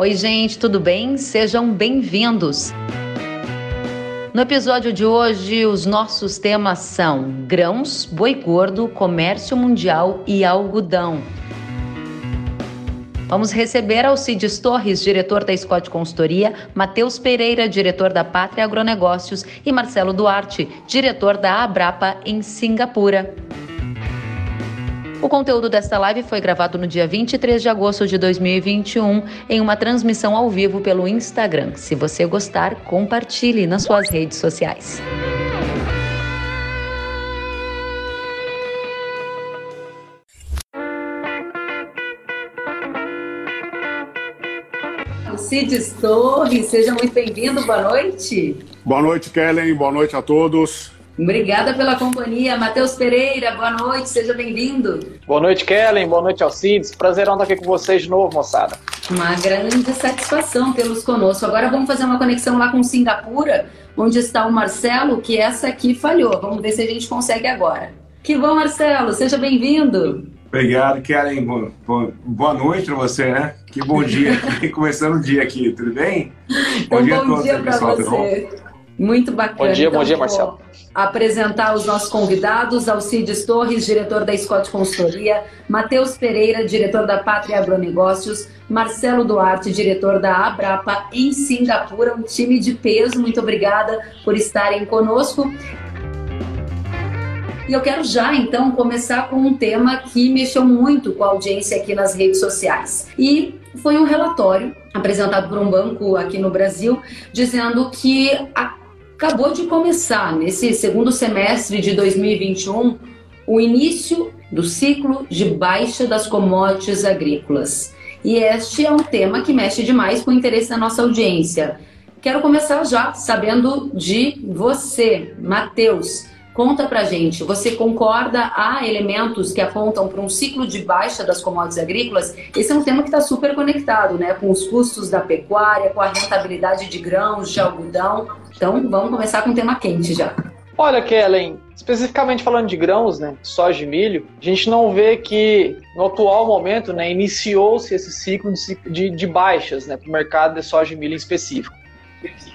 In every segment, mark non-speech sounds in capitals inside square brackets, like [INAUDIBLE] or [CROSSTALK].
Oi, gente, tudo bem? Sejam bem-vindos. No episódio de hoje, os nossos temas são grãos, boi gordo, comércio mundial e algodão. Vamos receber Alcides Torres, diretor da Scott Consultoria, Matheus Pereira, diretor da Pátria Agronegócios e Marcelo Duarte, diretor da Abrapa em Singapura. O conteúdo desta live foi gravado no dia 23 de agosto de 2021 em uma transmissão ao vivo pelo Instagram. Se você gostar, compartilhe nas suas redes sociais. Cides Torres, seja muito bem-vindo, boa noite. Boa noite, Kellen, boa noite a todos. Obrigada pela companhia. Matheus Pereira, boa noite, seja bem-vindo. Boa noite, Kellen. Boa noite, Alcides. Prazerão estar aqui com vocês de novo, moçada. Uma grande satisfação tê-los conosco. Agora vamos fazer uma conexão lá com Singapura, onde está o Marcelo, que essa aqui falhou. Vamos ver se a gente consegue agora. Que bom, Marcelo. Seja bem-vindo. Obrigado, Kellen. Boa noite para você, né? Que bom dia. [LAUGHS] Começando o dia aqui, tudo bem? Bom, um dia, bom dia para você. Muito bacana. Bom dia, então, bom dia, Marcelo apresentar os nossos convidados, Alcides Torres, diretor da Scott Consultoria, Matheus Pereira, diretor da Pátria Agronegócios, Marcelo Duarte, diretor da Abrapa em Singapura, um time de peso. Muito obrigada por estarem conosco. E eu quero já então começar com um tema que mexeu muito com a audiência aqui nas redes sociais. E foi um relatório apresentado por um banco aqui no Brasil dizendo que a acabou de começar, nesse segundo semestre de 2021, o início do ciclo de baixa das commodities agrícolas. E este é um tema que mexe demais com o interesse da nossa audiência. Quero começar já sabendo de você, Matheus. Conta pra gente, você concorda há elementos que apontam para um ciclo de baixa das commodities agrícolas? Esse é um tema que está super conectado, né? Com os custos da pecuária, com a rentabilidade de grãos, de algodão. Então, vamos começar com um tema quente já. Olha, Kellen, especificamente falando de grãos, né, soja e milho, a gente não vê que no atual momento, né, iniciou-se esse ciclo de, de, de baixas, né, para o mercado de soja e milho em específico.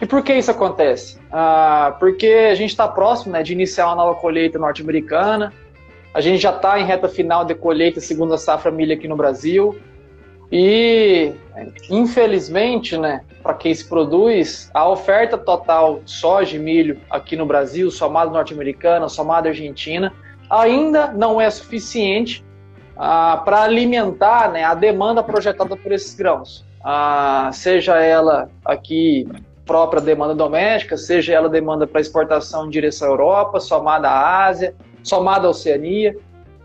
E por que isso acontece? Ah, porque a gente está próximo né, de iniciar uma nova colheita norte-americana, a gente já está em reta final de colheita segundo a safra milho aqui no Brasil, e infelizmente, né, para quem se produz, a oferta total de soja e milho aqui no Brasil, somada norte-americana, somada argentina, ainda não é suficiente ah, para alimentar né, a demanda projetada por esses grãos. Ah, seja ela aqui própria demanda doméstica, seja ela demanda para exportação em direção à Europa, somada à Ásia, somada à Oceania.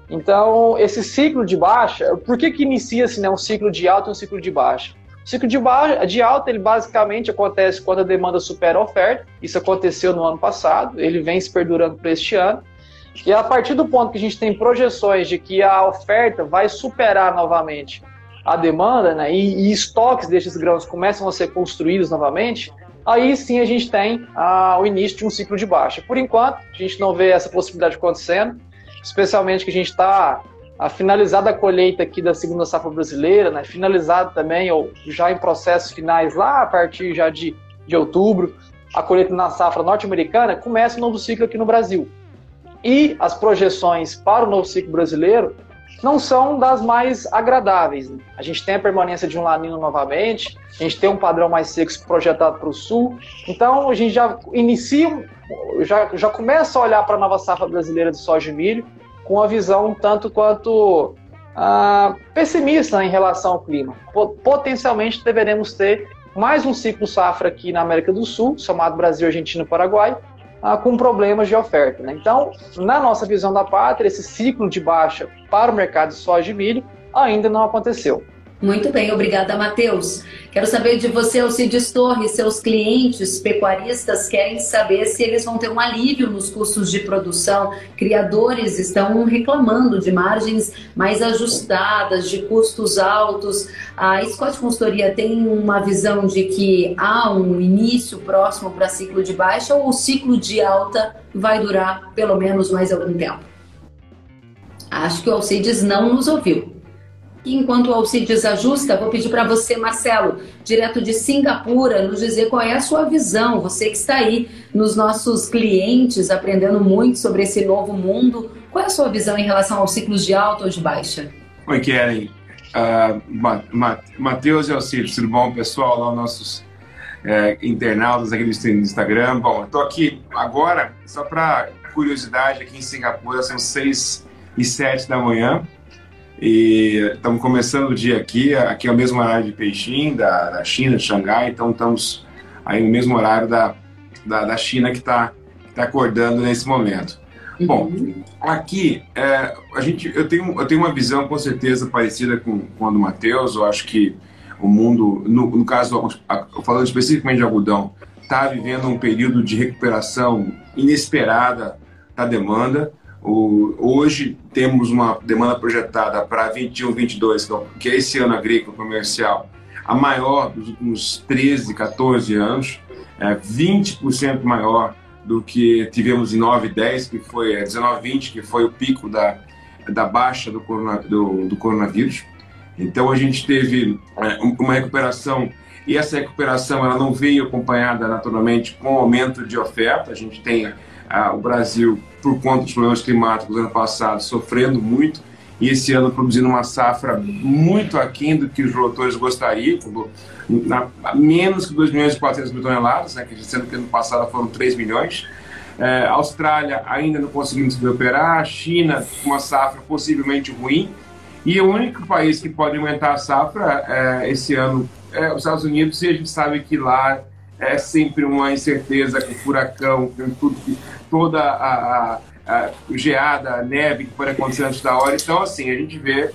Então, esse ciclo de baixa, por que, que inicia-se né, um ciclo de alta e um ciclo de baixa? O ciclo de, baixa, de alta, ele basicamente acontece quando a demanda supera a oferta. Isso aconteceu no ano passado, ele vem se perdurando para este ano. E a partir do ponto que a gente tem projeções de que a oferta vai superar novamente a demanda, né, e, e estoques desses grãos começam a ser construídos novamente, aí sim a gente tem ah, o início de um ciclo de baixa. Por enquanto, a gente não vê essa possibilidade acontecendo, especialmente que a gente está a finalizada a colheita aqui da segunda safra brasileira, né, finalizado também, ou já em processos finais lá a partir já de, de outubro, a colheita na safra norte-americana, começa um novo ciclo aqui no Brasil. E as projeções para o novo ciclo brasileiro não são das mais agradáveis. A gente tem a permanência de um lanino novamente, a gente tem um padrão mais seco projetado para o sul, então a gente já inicia, já, já começa a olhar para a nova safra brasileira de soja e milho com uma visão um tanto quanto ah, pessimista em relação ao clima. Potencialmente deveremos ter mais um ciclo safra aqui na América do Sul, somado Brasil, Argentina e Paraguai, ah, com problemas de oferta. Né? Então, na nossa visão da pátria, esse ciclo de baixa para o mercado de soja e milho ainda não aconteceu. Muito bem, obrigada, Matheus. Quero saber de você, Alcides Torres, seus clientes pecuaristas querem saber se eles vão ter um alívio nos custos de produção. Criadores estão reclamando de margens mais ajustadas, de custos altos. A Scott Consultoria tem uma visão de que há um início próximo para ciclo de baixa ou o ciclo de alta vai durar pelo menos mais algum tempo? Acho que o Alcides não nos ouviu. E enquanto o Alcides ajusta, vou pedir para você, Marcelo, direto de Singapura, nos dizer qual é a sua visão. Você que está aí nos nossos clientes, aprendendo muito sobre esse novo mundo. Qual é a sua visão em relação aos ciclos de alta ou de baixa? Oi, Keren. Uh, Matheus e Alcides, tudo bom, pessoal? Nossos é, internautas aqui do Instagram. Bom, tô aqui agora, só para curiosidade, aqui em Singapura, são seis e sete da manhã. E estamos começando o dia aqui, aqui é o mesmo horário de Beijing, da, da China, de Xangai, então estamos aí no mesmo horário da, da, da China que está tá acordando nesse momento. Uhum. Bom, aqui é, a gente, eu, tenho, eu tenho uma visão com certeza parecida com, com a do Matheus, eu acho que o mundo, no, no caso, falando especificamente de algodão, está vivendo um período de recuperação inesperada da demanda. O, hoje temos uma demanda projetada para 21, 22, que é esse ano agrícola comercial, a maior dos últimos 13, 14 anos, é 20% maior do que tivemos em 9, 10, que foi 19, é, 20, que foi o pico da, da baixa do, corona, do, do coronavírus. Então a gente teve é, uma recuperação e essa recuperação ela não veio acompanhada naturalmente com aumento de oferta. A gente tem o Brasil, por conta dos problemas climáticos do ano passado, sofrendo muito e esse ano produzindo uma safra muito aquém do que os produtores gostariam, na, menos que 2 milhões e 400 mil toneladas, né, que sendo que ano passado foram 3 milhões. É, Austrália ainda não conseguindo se a China uma safra possivelmente ruim, e o único país que pode aumentar a safra é, esse ano é os Estados Unidos, e a gente sabe que lá é sempre uma incerteza com furacão, com tudo, toda a, a, a geada, a neve que pode acontecer antes da hora. Então, assim, a gente vê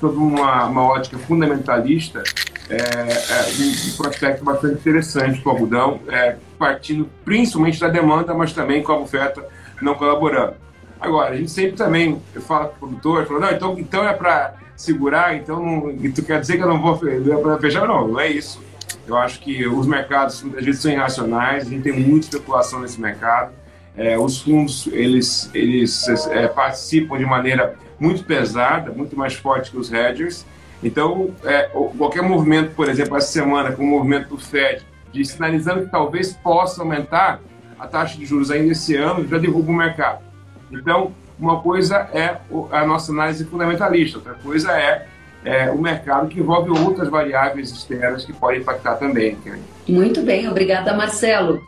sob uma, uma ótica fundamentalista é, é, um prospecto bastante interessante para o algodão, é, partindo principalmente da demanda, mas também com a oferta não colaborando. Agora, a gente sempre também fala com o produtor, fala, não, então, então é para segurar, então tu quer dizer que eu não vou é fechar? Não, não é isso. Eu acho que os mercados muitas vezes são irracionais, a gente tem muita especulação nesse mercado. É, os fundos eles, eles é, participam de maneira muito pesada, muito mais forte que os hedgers. Então, é, qualquer movimento, por exemplo, essa semana, com o movimento do Fed, de sinalizando que talvez possa aumentar a taxa de juros ainda esse ano, já derruba o mercado. Então, uma coisa é a nossa análise fundamentalista, outra coisa é, é o mercado que envolve outras variáveis externas que podem impactar também. Muito bem, obrigada, Marcelo.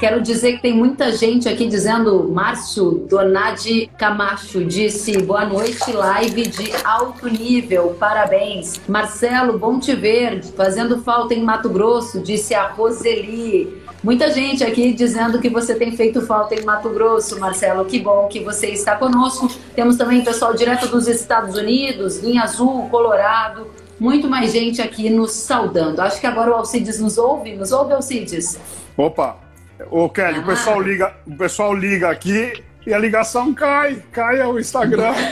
Quero dizer que tem muita gente aqui dizendo, Márcio Donadi Camacho disse, boa noite, live de alto nível, parabéns. Marcelo, bom te ver, fazendo falta em Mato Grosso, disse a Roseli. Muita gente aqui dizendo que você tem feito falta em Mato Grosso, Marcelo. Que bom que você está conosco. Temos também pessoal direto dos Estados Unidos, Linha Azul, Colorado. Muito mais gente aqui nos saudando. Acho que agora o Alcides nos ouve. Nos ouve, Alcides? Opa! Ô, Kelly, ah. o, pessoal liga, o pessoal liga aqui e a ligação cai. Cai o Instagram. [LAUGHS]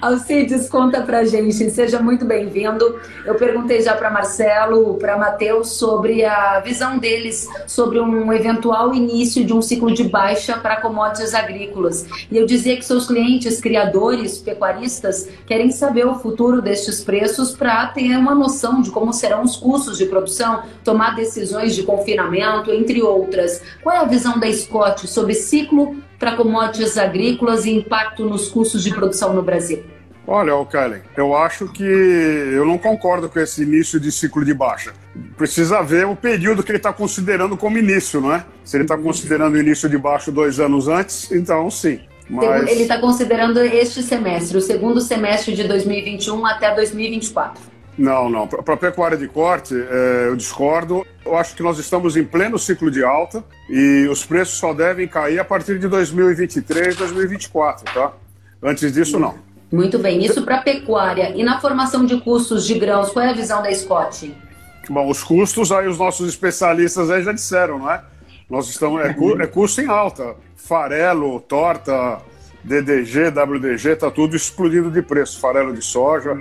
Alcides, conta pra gente, seja muito bem-vindo. Eu perguntei já para Marcelo, para Matheus, sobre a visão deles sobre um eventual início de um ciclo de baixa para commodities agrícolas. E eu dizia que seus clientes, criadores, pecuaristas, querem saber o futuro destes preços para ter uma noção de como serão os custos de produção, tomar decisões de confinamento, entre outras. Qual é a visão da Scott sobre ciclo para commodities agrícolas e impacto nos custos de produção no Brasil? Olha, Kellen, eu acho que eu não concordo com esse início de ciclo de baixa. Precisa ver o período que ele está considerando como início, não é? Se ele está considerando o início de baixo dois anos antes, então sim. Mas... Ele está considerando este semestre, o segundo semestre de 2021 até 2024. Não, não. Para a pecuária de corte, é, eu discordo. Eu acho que nós estamos em pleno ciclo de alta e os preços só devem cair a partir de 2023, 2024, tá? Antes disso, não. Muito bem. Isso para pecuária. E na formação de custos de grãos, qual é a visão da Scott? Bom, os custos, aí os nossos especialistas aí já disseram, não é? Nós estamos, é, é custo em alta. Farelo, torta, DDG, WDG, tá tudo explodindo de preço. Farelo de soja,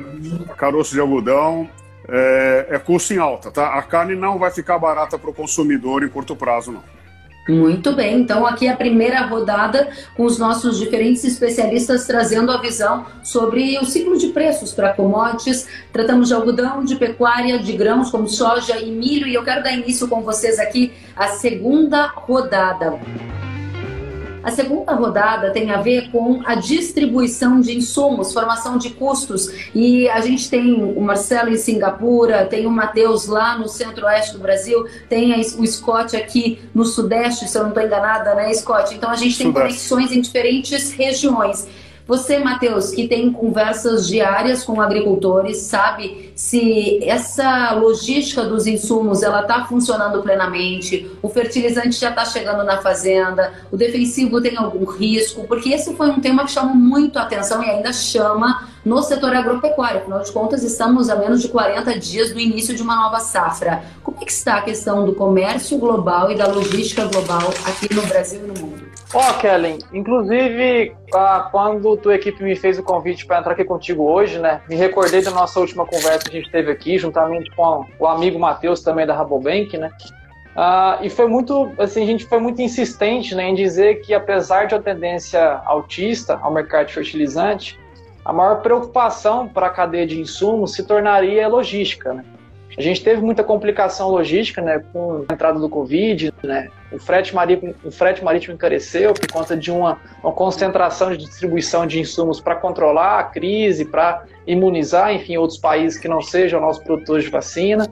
caroço de algodão, é, é custo em alta, tá? A carne não vai ficar barata para o consumidor em curto prazo, não. Muito bem, então aqui é a primeira rodada com os nossos diferentes especialistas trazendo a visão sobre o ciclo de preços para commodities. Tratamos de algodão, de pecuária, de grãos como soja e milho e eu quero dar início com vocês aqui a segunda rodada. A segunda rodada tem a ver com a distribuição de insumos, formação de custos. E a gente tem o Marcelo em Singapura, tem o Matheus lá no centro-oeste do Brasil, tem o Scott aqui no sudeste, se eu não estou enganada, né, Scott? Então a gente tem Sudeste. conexões em diferentes regiões. Você, Matheus, que tem conversas diárias com agricultores, sabe se essa logística dos insumos ela está funcionando plenamente, o fertilizante já está chegando na fazenda, o defensivo tem algum risco? Porque esse foi um tema que chamou muito a atenção e ainda chama no setor agropecuário. Afinal de contas, estamos a menos de 40 dias do início de uma nova safra. Como é que está a questão do comércio global e da logística global aqui no Brasil e no mundo? Ó, oh, Kellen, inclusive, quando tua equipe me fez o convite para entrar aqui contigo hoje, né, me recordei da nossa última conversa que a gente teve aqui, juntamente com o amigo Matheus, também da Rabobank, né, uh, e foi muito, assim, a gente foi muito insistente, né, em dizer que, apesar de uma tendência altista ao mercado de fertilizante, a maior preocupação para a cadeia de insumos se tornaria a logística, né. A gente teve muita complicação logística, né, com a entrada do Covid, né, o frete marítimo, o frete marítimo encareceu por conta de uma, uma concentração de distribuição de insumos para controlar a crise, para imunizar, enfim, outros países que não sejam nossos produtores de vacina.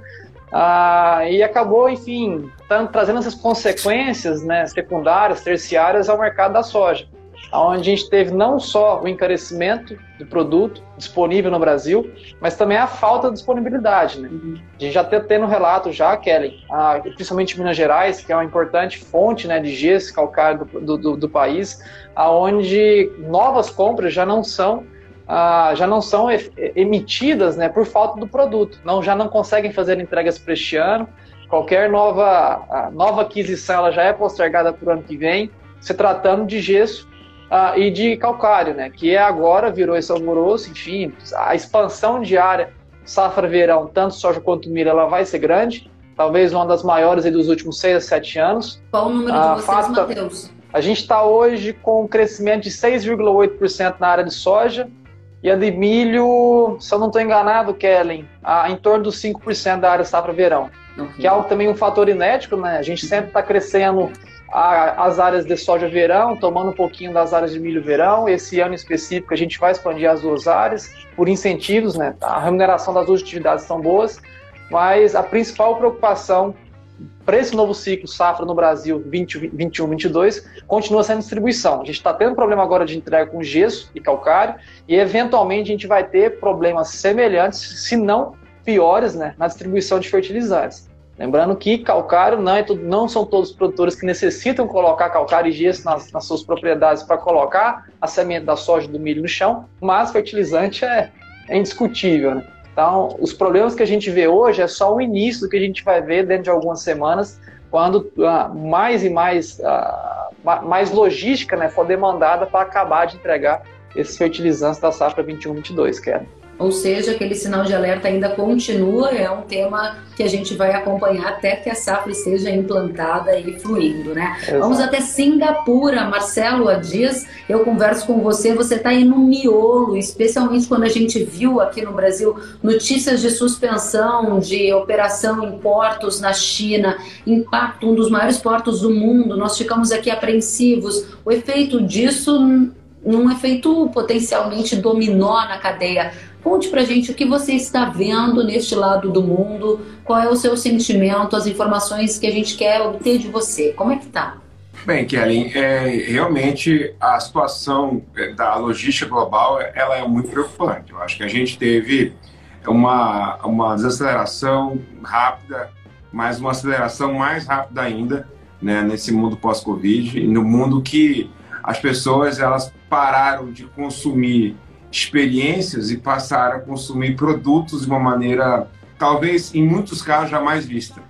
Ah, e acabou, enfim, trazendo essas consequências né, secundárias, terciárias ao mercado da soja onde a gente teve não só o encarecimento do produto disponível no Brasil, mas também a falta de disponibilidade. Né? Uhum. A gente já está tendo relato já, Kelly, ah, principalmente em Minas Gerais, que é uma importante fonte né, de gesso calcário do, do, do país, aonde novas compras já não são ah, já não são emitidas né, por falta do produto, não, já não conseguem fazer entregas para este ano, qualquer nova, nova aquisição ela já é postergada para o ano que vem, se tratando de gesso uh, e de calcário, né? Que é agora virou esse alvoroço, enfim, a expansão diária safra-verão, tanto soja quanto milho, ela vai ser grande, talvez uma das maiores dos últimos 6 a 7 anos. Qual o número de uh, vocês, fato, Matheus? A gente está hoje com um crescimento de 6,8% na área de soja e a de milho, se eu não estou enganado, Kellen, a, em torno dos 5% da área safra-verão. Uhum. Que é algo, também um fator inédito, né? A gente sempre está crescendo a, as áreas de soja verão, tomando um pouquinho das áreas de milho verão. Esse ano específico a gente vai expandir as duas áreas por incentivos, né? A remuneração das duas atividades estão boas, mas a principal preocupação para esse novo ciclo safra no Brasil 2021, 22 continua sendo distribuição. A gente está tendo problema agora de entrega com gesso e calcário e eventualmente a gente vai ter problemas semelhantes, se não piores, né, na distribuição de fertilizantes. Lembrando que calcário não, é tudo, não são todos os produtores que necessitam colocar calcário e gesso nas, nas suas propriedades para colocar a semente da soja do milho no chão, mas fertilizante é, é indiscutível. Né? Então, os problemas que a gente vê hoje é só o início do que a gente vai ver dentro de algumas semanas, quando uh, mais e mais, uh, mais logística né, for demandada para acabar de entregar esses fertilizantes da safra 21-22, Kevin. Ou seja, aquele sinal de alerta ainda continua, é um tema que a gente vai acompanhar até que a safra esteja implantada e fluindo, né? Exato. Vamos até Singapura, Marcelo Dias, eu converso com você, você está aí no miolo, especialmente quando a gente viu aqui no Brasil notícias de suspensão de operação em portos na China, impacto, um dos maiores portos do mundo, nós ficamos aqui apreensivos. O efeito disso um efeito potencialmente dominó na cadeia Conte pra gente o que você está vendo neste lado do mundo, qual é o seu sentimento, as informações que a gente quer obter de você. Como é que tá? Bem, Kellen, é, realmente a situação é, da logística global ela é muito preocupante. Eu acho que a gente teve uma, uma desaceleração rápida, mas uma aceleração mais rápida ainda né, nesse mundo pós-Covid, no mundo que as pessoas elas pararam de consumir experiências e passar a consumir produtos de uma maneira, talvez em muitos casos, jamais vista.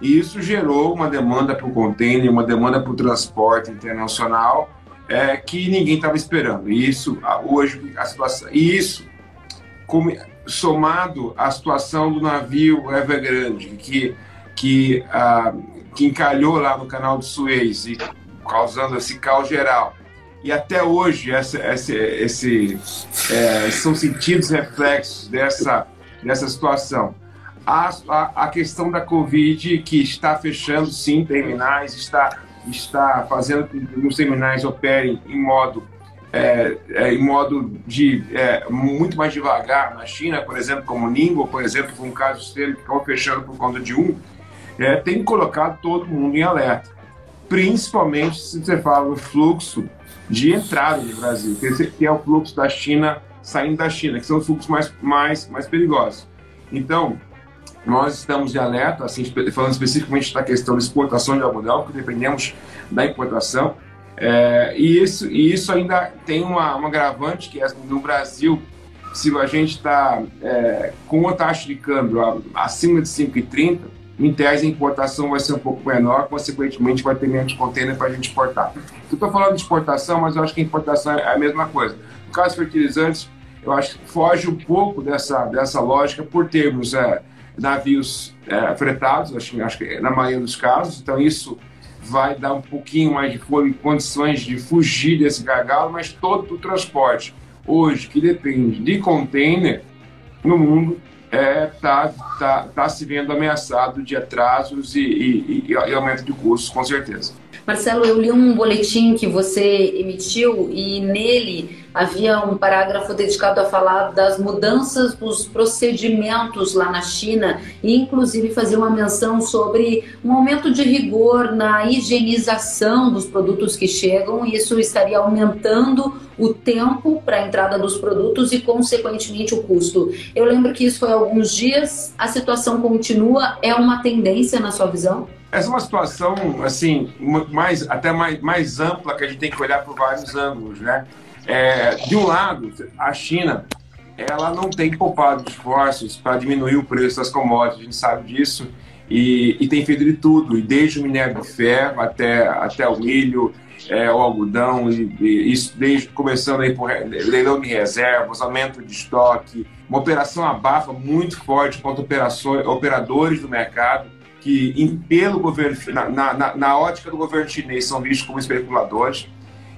E isso gerou uma demanda para o container, uma demanda para o transporte internacional é, que ninguém estava esperando. E isso, hoje, a situação. E isso, como, somado à situação do navio Evergrande, que que, ah, que encalhou lá no canal do Suez, e causando esse caos geral. E até hoje essa, essa, esse, é, são sentidos reflexos dessa, dessa situação. A, a, a, questão da Covid, que está fechando, sim, terminais, está, está fazendo com que os terminais operem em modo é, é, em modo de é, muito mais devagar na China, por exemplo, como Ningbo, por exemplo, foi um caso extremo que acabou fechando por conta de um, é, tem colocado todo mundo em alerta. Principalmente se você fala do fluxo de entrada no Brasil, que é o fluxo da China saindo da China, que são os fluxos mais, mais, mais perigosos. Então, nós estamos de alerta, assim, falando especificamente da questão da exportação de algodão, porque dependemos da importação, é, e, isso, e isso ainda tem uma, uma agravante, que é no Brasil, se a gente está é, com a taxa de câmbio acima de 5,30, em tese a importação vai ser um pouco menor, consequentemente vai ter menos container para a gente exportar. Eu estou falando de exportação, mas eu acho que importação é a mesma coisa. No caso fertilizantes, eu acho que foge um pouco dessa, dessa lógica por termos é, navios é, fretados, acho, acho que na maioria dos casos, então isso vai dar um pouquinho mais de condições de fugir desse gargalo, mas todo o transporte hoje que depende de container no mundo está é, tá, tá, tá se vendo ameaçado de atrasos e, e, e, aumento de custos, com certeza. Marcelo, eu li um boletim que você emitiu e nele havia um parágrafo dedicado a falar das mudanças dos procedimentos lá na China e inclusive fazer uma menção sobre um aumento de rigor na higienização dos produtos que chegam e isso estaria aumentando o tempo para a entrada dos produtos e consequentemente o custo. Eu lembro que isso foi há alguns dias, a situação continua, é uma tendência na sua visão? Essa é uma situação assim mais até mais, mais ampla que a gente tem que olhar por vários ângulos, né? É, de um lado, a China ela não tem poupado esforços para diminuir o preço das commodities, a gente sabe disso, e, e, tem feito de tudo, desde o minério de ferro até, até o milho, é, o algodão, e, e, isso desde começando aí por leilão de reservas, aumento de estoque, uma operação abafa muito forte contra operações, operadores do mercado, que em, pelo governo, na, na, na ótica do governo chinês são vistos como especuladores.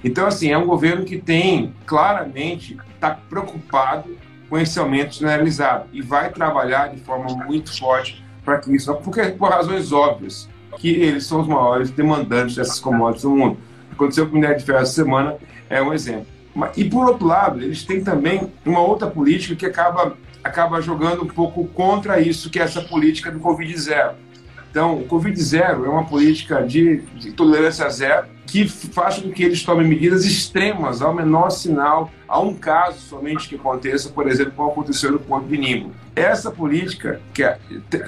Então, assim, é um governo que tem claramente está preocupado com esse aumento generalizado e vai trabalhar de forma muito forte para que isso, porque por razões óbvias, que eles são os maiores demandantes dessas commodities do mundo. Aconteceu com o minério de ferro essa semana é um exemplo. E por outro lado, eles têm também uma outra política que acaba acaba jogando um pouco contra isso, que é essa política do Covid zero então, o Covid zero é uma política de, de tolerância zero que faz com que eles tomem medidas extremas ao menor sinal, a um caso somente que aconteça, por exemplo, como aconteceu no Porto de Ningbo. Essa política, que é,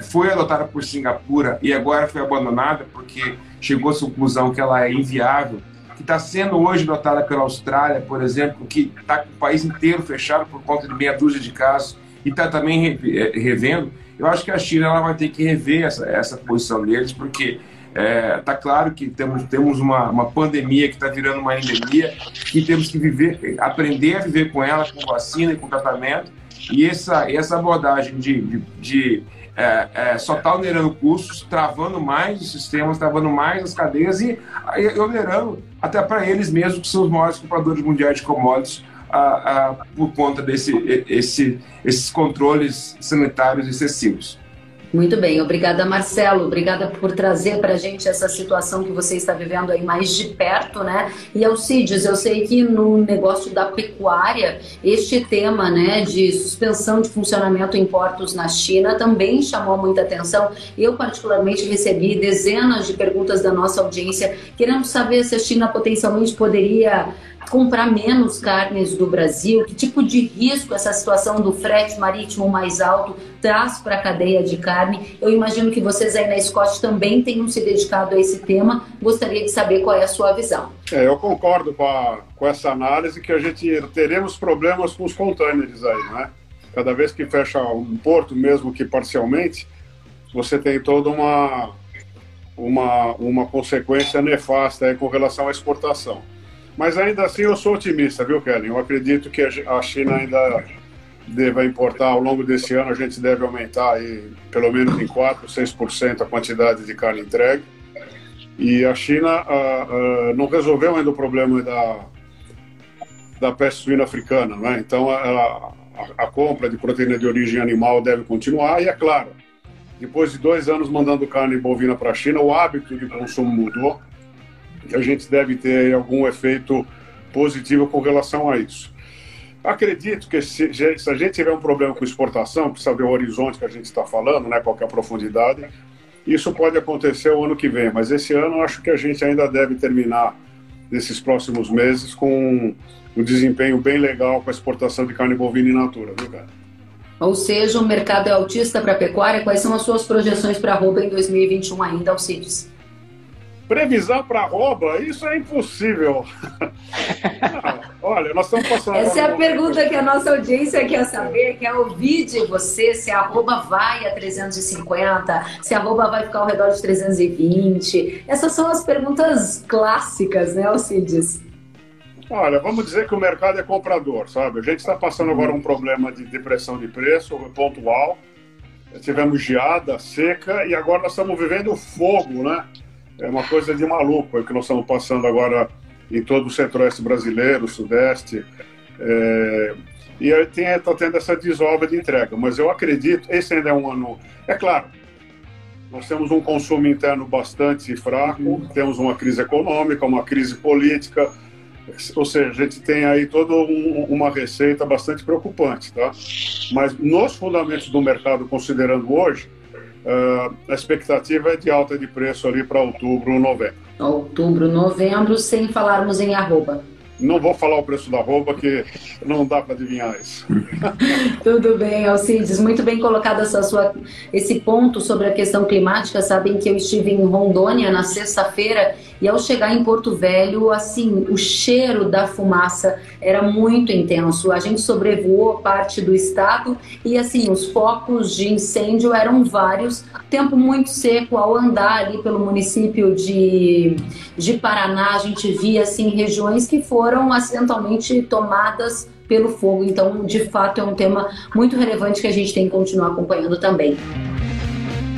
foi adotada por Singapura e agora foi abandonada porque chegou à conclusão que ela é inviável, que está sendo hoje adotada pela Austrália, por exemplo, que está com o país inteiro fechado por conta de meia dúzia de casos e está também eh, revendo, eu acho que a China ela vai ter que rever essa, essa posição deles, porque está é, tá claro que temos, temos uma, uma pandemia que está virando uma endemia, que temos que viver, aprender a viver com ela, com vacina e com tratamento, e essa, essa abordagem de, de, de é, é, só está onerando custos, travando mais os sistemas, travando mais as cadeias e, e onerando até para eles mesmos, que são os maiores compradores mundiais de commodities, a, a, por conta desse, esse, esses controles sanitários excessivos. Muito bem, obrigada Marcelo, obrigada por trazer para a gente essa situação que você está vivendo aí mais de perto, né? E Alcides, eu sei que no negócio da pecuária, este tema, né, de suspensão de funcionamento em portos na China também chamou muita atenção. Eu particularmente recebi dezenas de perguntas da nossa audiência querendo saber se a China potencialmente poderia comprar menos carnes do Brasil? Que tipo de risco essa situação do frete marítimo mais alto traz para a cadeia de carne? Eu imagino que vocês aí na Scott também tenham se dedicado a esse tema. Gostaria de saber qual é a sua visão. É, eu concordo com, a, com essa análise que a gente teremos problemas com os containers aí, né? Cada vez que fecha um porto, mesmo que parcialmente, você tem toda uma, uma, uma consequência nefasta aí com relação à exportação. Mas ainda assim eu sou otimista, viu, Kelly? Eu acredito que a China ainda deva importar ao longo desse ano, a gente deve aumentar aí, pelo menos em 4, 6% a quantidade de carne entregue. E a China uh, uh, não resolveu ainda o problema da, da peste suína africana, né? Então, a, a, a, compra de proteína de origem animal deve continuar. E é claro, depois de dois anos mandando carne bovina para a China, o hábito de consumo mudou. E a gente deve ter algum efeito positivo com relação a isso. Acredito que se, se, a gente tiver um problema com exportação, precisa ver o horizonte que a gente está falando, né, qual é a profundidade, isso pode acontecer o ano que vem, mas esse ano acho que a gente ainda deve terminar nesses próximos meses com um desempenho bem legal com a exportação de carne bovina in natura, viu, cara? Ou seja, o mercado é altista para a pecuária. Quais são as suas projeções para a arroba em 2021 ainda, Alcides? Previsão para arroba? Isso é impossível. [LAUGHS] olha, nós estamos passando. Essa é a pergunta que a nossa audiência quer saber, quer ouvir de você se a arroba vai a 350, se a arroba vai ficar ao redor de 320. Essas são as perguntas clássicas, né, Alcides? Olha, vamos dizer que o mercado é comprador, sabe? A gente está passando agora um problema de depressão de preço pontual. Tivemos geada, seca e agora nós estamos vivendo fogo, né? É uma coisa de maluco é o que nós estamos passando agora em todo o centro-oeste brasileiro, sudeste. É, e aí está tendo essa desova de entrega. Mas eu acredito, esse ainda é um ano. É claro, nós temos um consumo interno bastante fraco, uhum. temos uma crise econômica, uma crise política, ou seja, a gente tem aí toda um, uma receita bastante preocupante, tá? Mas nos fundamentos do mercado, considerando hoje, Uh, a expectativa é de alta de preço ali para outubro, novembro. Outubro, novembro, sem falarmos em arroba. Não vou falar o preço da roupa, que não dá para adivinhar isso. [LAUGHS] Tudo bem, Alcides. Muito bem colocado essa sua, esse ponto sobre a questão climática. Sabem que eu estive em Rondônia na sexta-feira e ao chegar em Porto Velho, assim, o cheiro da fumaça era muito intenso. A gente sobrevoou parte do estado e, assim, os focos de incêndio eram vários. Tempo muito seco. Ao andar ali pelo município de, de Paraná, a gente via, assim, regiões que foram acidentalmente tomadas pelo fogo. Então, de fato, é um tema muito relevante que a gente tem que continuar acompanhando também.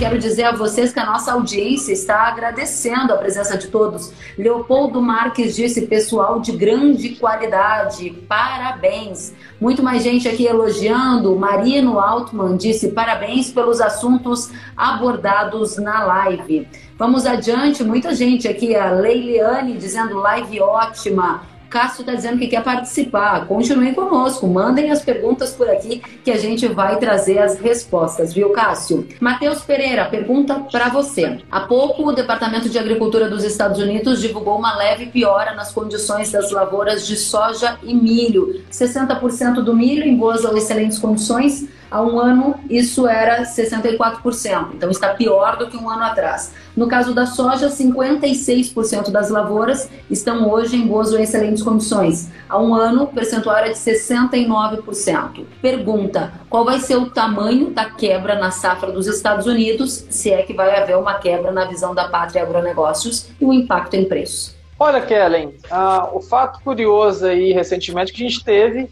Quero dizer a vocês que a nossa audiência está agradecendo a presença de todos. Leopoldo Marques disse: pessoal de grande qualidade, parabéns. Muito mais gente aqui elogiando. Marino Altman disse: parabéns pelos assuntos abordados na live. Vamos adiante, muita gente aqui, a Leiliane dizendo live ótima. Cássio está dizendo que quer participar. Continuem conosco, mandem as perguntas por aqui que a gente vai trazer as respostas, viu, Cássio? Matheus Pereira, pergunta para você. Há pouco, o Departamento de Agricultura dos Estados Unidos divulgou uma leve piora nas condições das lavouras de soja e milho. 60% do milho em boas ou excelentes condições Há um ano, isso era 64%, então está pior do que um ano atrás. No caso da soja, 56% das lavouras estão hoje em boas ou excelentes condições. Há um ano, o percentual era de 69%. Pergunta: qual vai ser o tamanho da quebra na safra dos Estados Unidos, se é que vai haver uma quebra na visão da Pátria Agronegócios e o impacto em preços? Olha, Kellen, uh, o fato curioso aí recentemente que a gente teve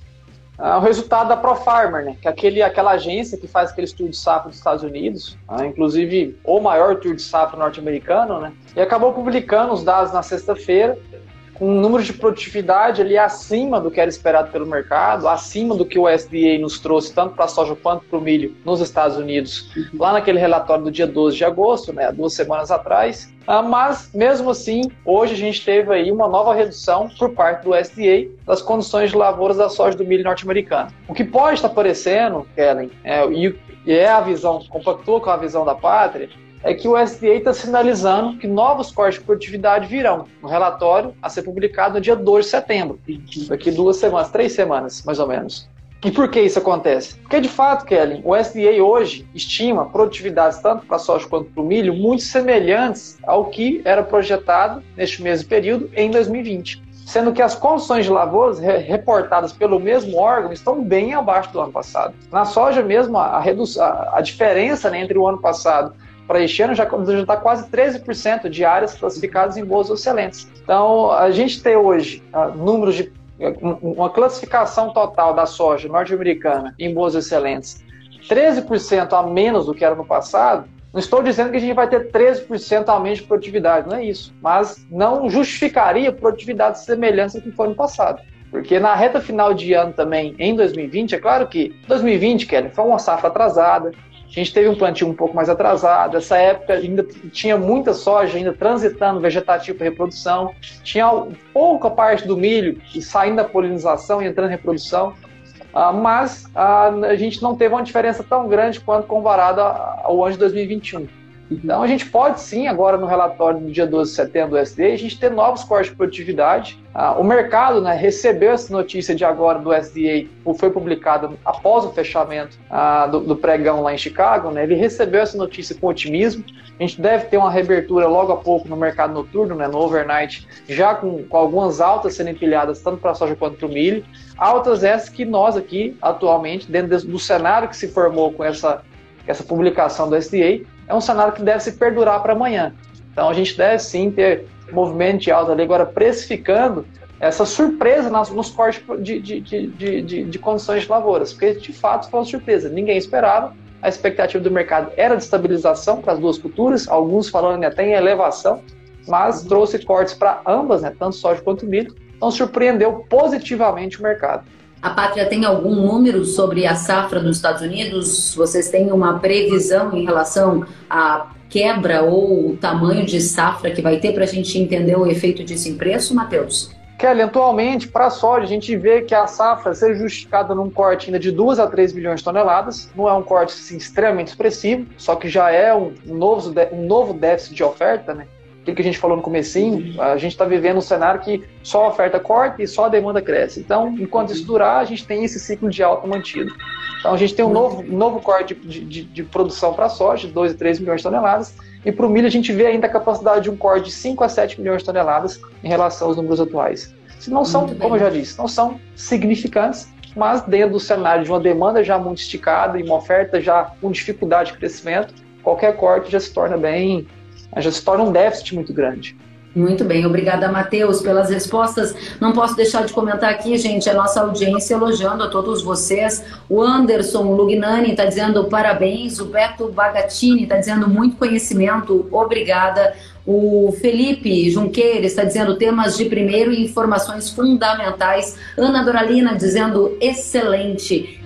uh, o resultado da ProFarmer, né? Que é aquele, aquela agência que faz aquele estudo de safra dos Estados Unidos, uh, inclusive o maior tour de safra norte-americano, né? E acabou publicando os dados na sexta-feira um número de produtividade ali acima do que era esperado pelo mercado, acima do que o SDA nos trouxe, tanto para a soja quanto para o milho nos Estados Unidos, lá naquele relatório do dia 12 de agosto, né, duas semanas atrás. Ah, mas, mesmo assim, hoje a gente teve aí uma nova redução por parte do SDA das condições de lavouras da soja do milho norte-americano. O que pode estar parecendo, Kellen, é, e é a visão, compactua com a visão da pátria, é que o SDA está sinalizando que novos cortes de produtividade virão no relatório a ser publicado no dia 2 de setembro, daqui duas semanas, três semanas, mais ou menos. E por que isso acontece? Porque, de fato, Kelly, o SDA hoje estima produtividades tanto para soja quanto para o milho muito semelhantes ao que era projetado neste mesmo período em 2020. Sendo que as condições de lavouras reportadas pelo mesmo órgão estão bem abaixo do ano passado. Na soja mesmo, a, a, a diferença né, entre o ano passado para este ano já está quase 13% de áreas classificadas em boas ou excelentes. Então, a gente tem hoje uh, números de uma classificação total da soja norte-americana em boas excelentes 13% a menos do que era no passado, não estou dizendo que a gente vai ter 13% a menos de produtividade, não é isso. Mas não justificaria produtividade semelhantes ao que foi no passado. Porque na reta final de ano também, em 2020, é claro que 2020, Kelly, foi uma safra atrasada, a gente teve um plantio um pouco mais atrasado. Essa época ainda tinha muita soja ainda transitando vegetativo para reprodução. Tinha pouca parte do milho saindo da polinização e entrando em reprodução. Uh, mas uh, a gente não teve uma diferença tão grande quanto comparado ao ano de 2021. Então a gente pode sim, agora no relatório do dia 12 de setembro do SDA, a gente ter novos cortes de produtividade. Ah, o mercado né, recebeu essa notícia de agora do SDA, foi publicado após o fechamento ah, do, do, pregão lá em Chicago, né, ele recebeu essa notícia com otimismo. A gente deve ter uma reabertura logo a pouco no mercado noturno, né, no overnight, já com, com algumas altas sendo empilhadas tanto para a soja quanto para o milho. Altas essas que nós aqui, atualmente, dentro do cenário que se formou com essa, essa publicação do SDA, é um cenário que deve se perdurar para amanhã. Então a gente deve sim ter movimento de alta ali, agora precificando essa surpresa nas, nos cortes de, de, de, de, de condições de lavouras, porque de fato foi uma surpresa, ninguém esperava, a expectativa do mercado era de estabilização para as duas culturas, alguns falando até em elevação, mas trouxe cortes para ambas, né, tanto soja quanto milho, então surpreendeu positivamente o mercado. A Pátria tem algum número sobre a safra dos Estados Unidos? Vocês têm uma previsão em relação à quebra ou o tamanho de safra que vai ter para a gente entender o efeito disso em preço, Matheus? Kelly, atualmente, para a soja, a gente vê que a safra seja justificada num corte ainda de 2 a 3 milhões de toneladas. Não é um corte assim, extremamente expressivo, só que já é um novo, um novo déficit de oferta, né? Aquilo que a gente falou no comecinho, a gente está vivendo um cenário que só a oferta corta e só a demanda cresce. Então, enquanto isso durar, a gente tem esse ciclo de alta mantido. Então, a gente tem um novo, novo corte de, de, de produção para a soja, de 2 a 3 milhões de toneladas, e para o milho a gente vê ainda a capacidade de um corte de 5 a 7 milhões de toneladas em relação aos números atuais. Se não são, como eu já disse, não são significantes, mas dentro do cenário de uma demanda já muito esticada e uma oferta já com dificuldade de crescimento, qualquer corte já se torna bem já se torna um déficit muito grande. Muito bem, obrigada, Matheus, pelas respostas. Não posso deixar de comentar aqui, gente, a nossa audiência elogiando a todos vocês. O Anderson Lugnani está dizendo parabéns, o Beto Bagatini está dizendo muito conhecimento, obrigada. O Felipe Junqueira está dizendo temas de primeiro e informações fundamentais. Ana Doralina dizendo excelente.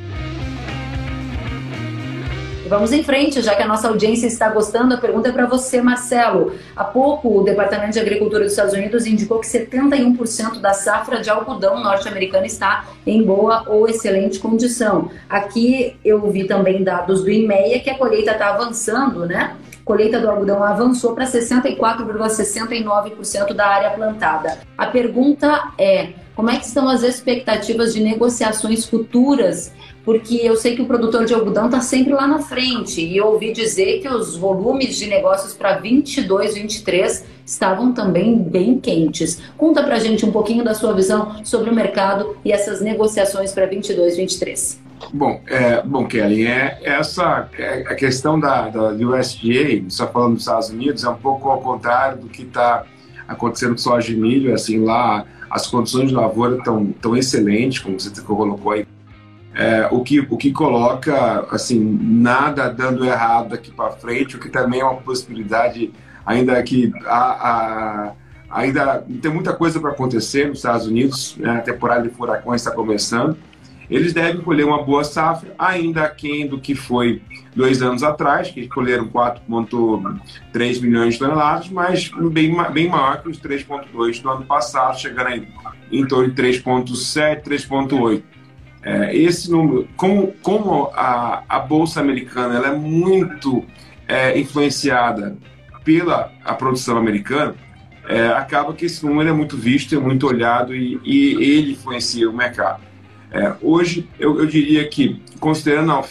Vamos em frente, já que a nossa audiência está gostando. A pergunta é para você, Marcelo. Há pouco, o Departamento de Agricultura dos Estados Unidos indicou que 71% da safra de algodão norte-americana está em boa ou excelente condição. Aqui eu vi também dados do IMEA que a colheita está avançando, né? Colheita do algodão avançou para 64,69% da área plantada. A pergunta é: como é que estão as expectativas de negociações futuras porque eu sei que o produtor de algodão está sempre lá na frente e eu ouvi dizer que os volumes de negócios para 22, 23 estavam também bem quentes. Conta para gente um pouquinho da sua visão sobre o mercado e essas negociações para 22, 23. Bom, é, bom, Kelly, é, essa é, a questão da, da USDA, só falando dos Estados Unidos, é um pouco ao contrário do que está acontecendo com soja de milho, assim, lá as condições de lavoura estão tão excelentes, como você colocou aí, é, o, que, o que coloca assim nada dando errado daqui para frente, o que também é uma possibilidade, ainda que a, a ainda tem muita coisa para acontecer nos Estados Unidos, né? a temporada de furacões está começando. Eles devem colher uma boa safra, ainda aquém do que foi dois anos atrás, que colheram 4,3 milhões de toneladas, mas bem, bem maior que os 3,2 do ano passado, chegando em, em torno de 3,7, 3,8. É, esse número, como, como a, a Bolsa Americana ela é muito é, influenciada pela a produção americana, é, acaba que esse número é muito visto, é muito olhado e, e ele influencia o mercado. É, hoje, eu, eu, diria que, considerando a,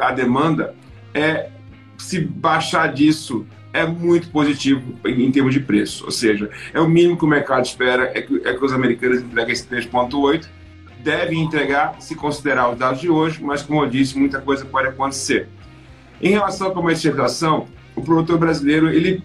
a demanda, é, se baixar disso é muito positivo em, em, termos de preço. Ou seja, é o mínimo que o mercado espera, é que, é que os americanos entreguem esse 3,8 deve entregar se considerar os dados de hoje, mas como eu disse, muita coisa pode acontecer. Em relação à comercialização, o produtor brasileiro, ele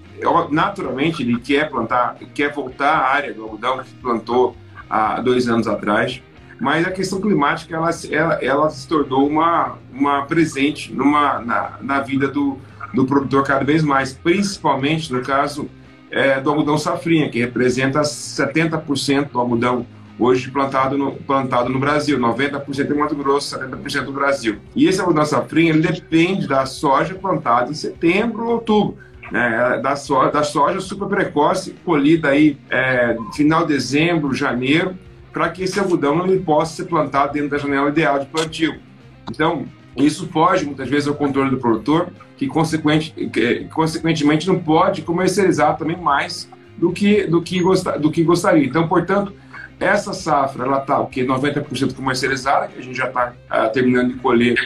naturalmente ele quer plantar, quer voltar à área do algodão que plantou há dois anos atrás. Mas a questão climática ela, ela, ela se tornou uma, uma presente numa, na, na vida do, do produtor cada vez mais, principalmente no caso é, do algodão safrinha, que representa 70% do algodão hoje plantado no, plantado no Brasil, 90% em Mato Grosso, 70% no Brasil. E esse algodão safrinha ele depende da soja plantada em setembro ou outubro. Né, da, soja, da soja super precoce, colhida aí é, final de dezembro, janeiro, para que esse algodão ele possa ser plantado dentro da janela ideal de plantio. Então, isso foge muitas vezes ao controle do produtor, que, consequente, que consequentemente não pode comercializar também mais do que, do que, gostar, do que gostaria. Então, portanto, essa safra ela está o que 90% comercializada, que a gente já está uh, ah, terminando de colher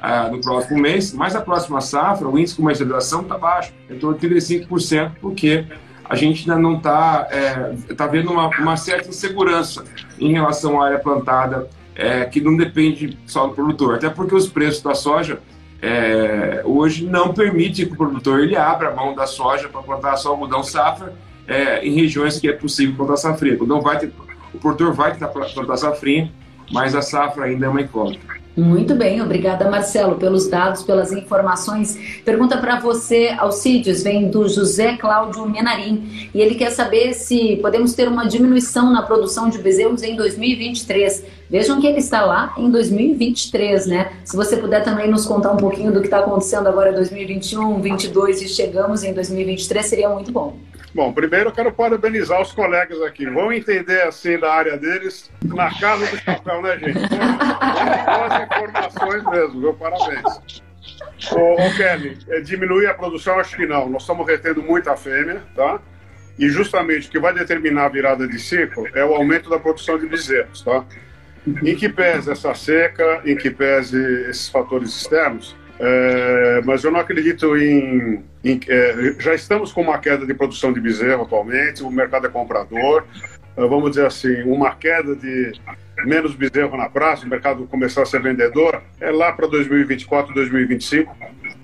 uh, no próximo mês, mas a próxima safra, o índice de comercialização está baixo, em torno de 35%, porque a gente ainda não está é, tá vendo uma, uma, certa insegurança em relação à área plantada, é, que não depende só do produtor, até porque os preços da soja é, hoje não permitem que o produtor ele abra a mão da soja para plantar só algodão safra é, em regiões que é possível plantar safrinha. O, vai ter, o produtor vai tentar plantar safrinha, mas a safra ainda é uma incógnita. Muito bem, obrigada Marcelo pelos dados, pelas informações. Pergunta para você, Alcides, vem do José Cláudio Menarim e ele quer saber se podemos ter uma diminuição na produção de bezerros em 2023. Vejam que ele está lá em 2023, né? Se você puder também nos contar um pouquinho do que está acontecendo agora em 2021, 2022 e chegamos em 2023, seria muito bom. Bom, primeiro eu quero parabenizar os colegas aqui. Vão entender assim da área deles na casa do chapéu, né, gente? Boas informações mesmo, viu? Parabéns. Ô, ô Kelly, é, diminuir a produção, acho que não. Nós estamos retendo muita fêmea, tá? E justamente o que vai determinar a virada de ciclo é o aumento da produção de bezerros, tá? Em que pese essa seca, em que pese esses fatores externos, é, mas eu não acredito em. em é, já estamos com uma queda de produção de bezerro atualmente, o mercado é comprador. É, vamos dizer assim, uma queda de menos bezerro na praça, o mercado começar a ser vendedor, é lá para 2024, 2025,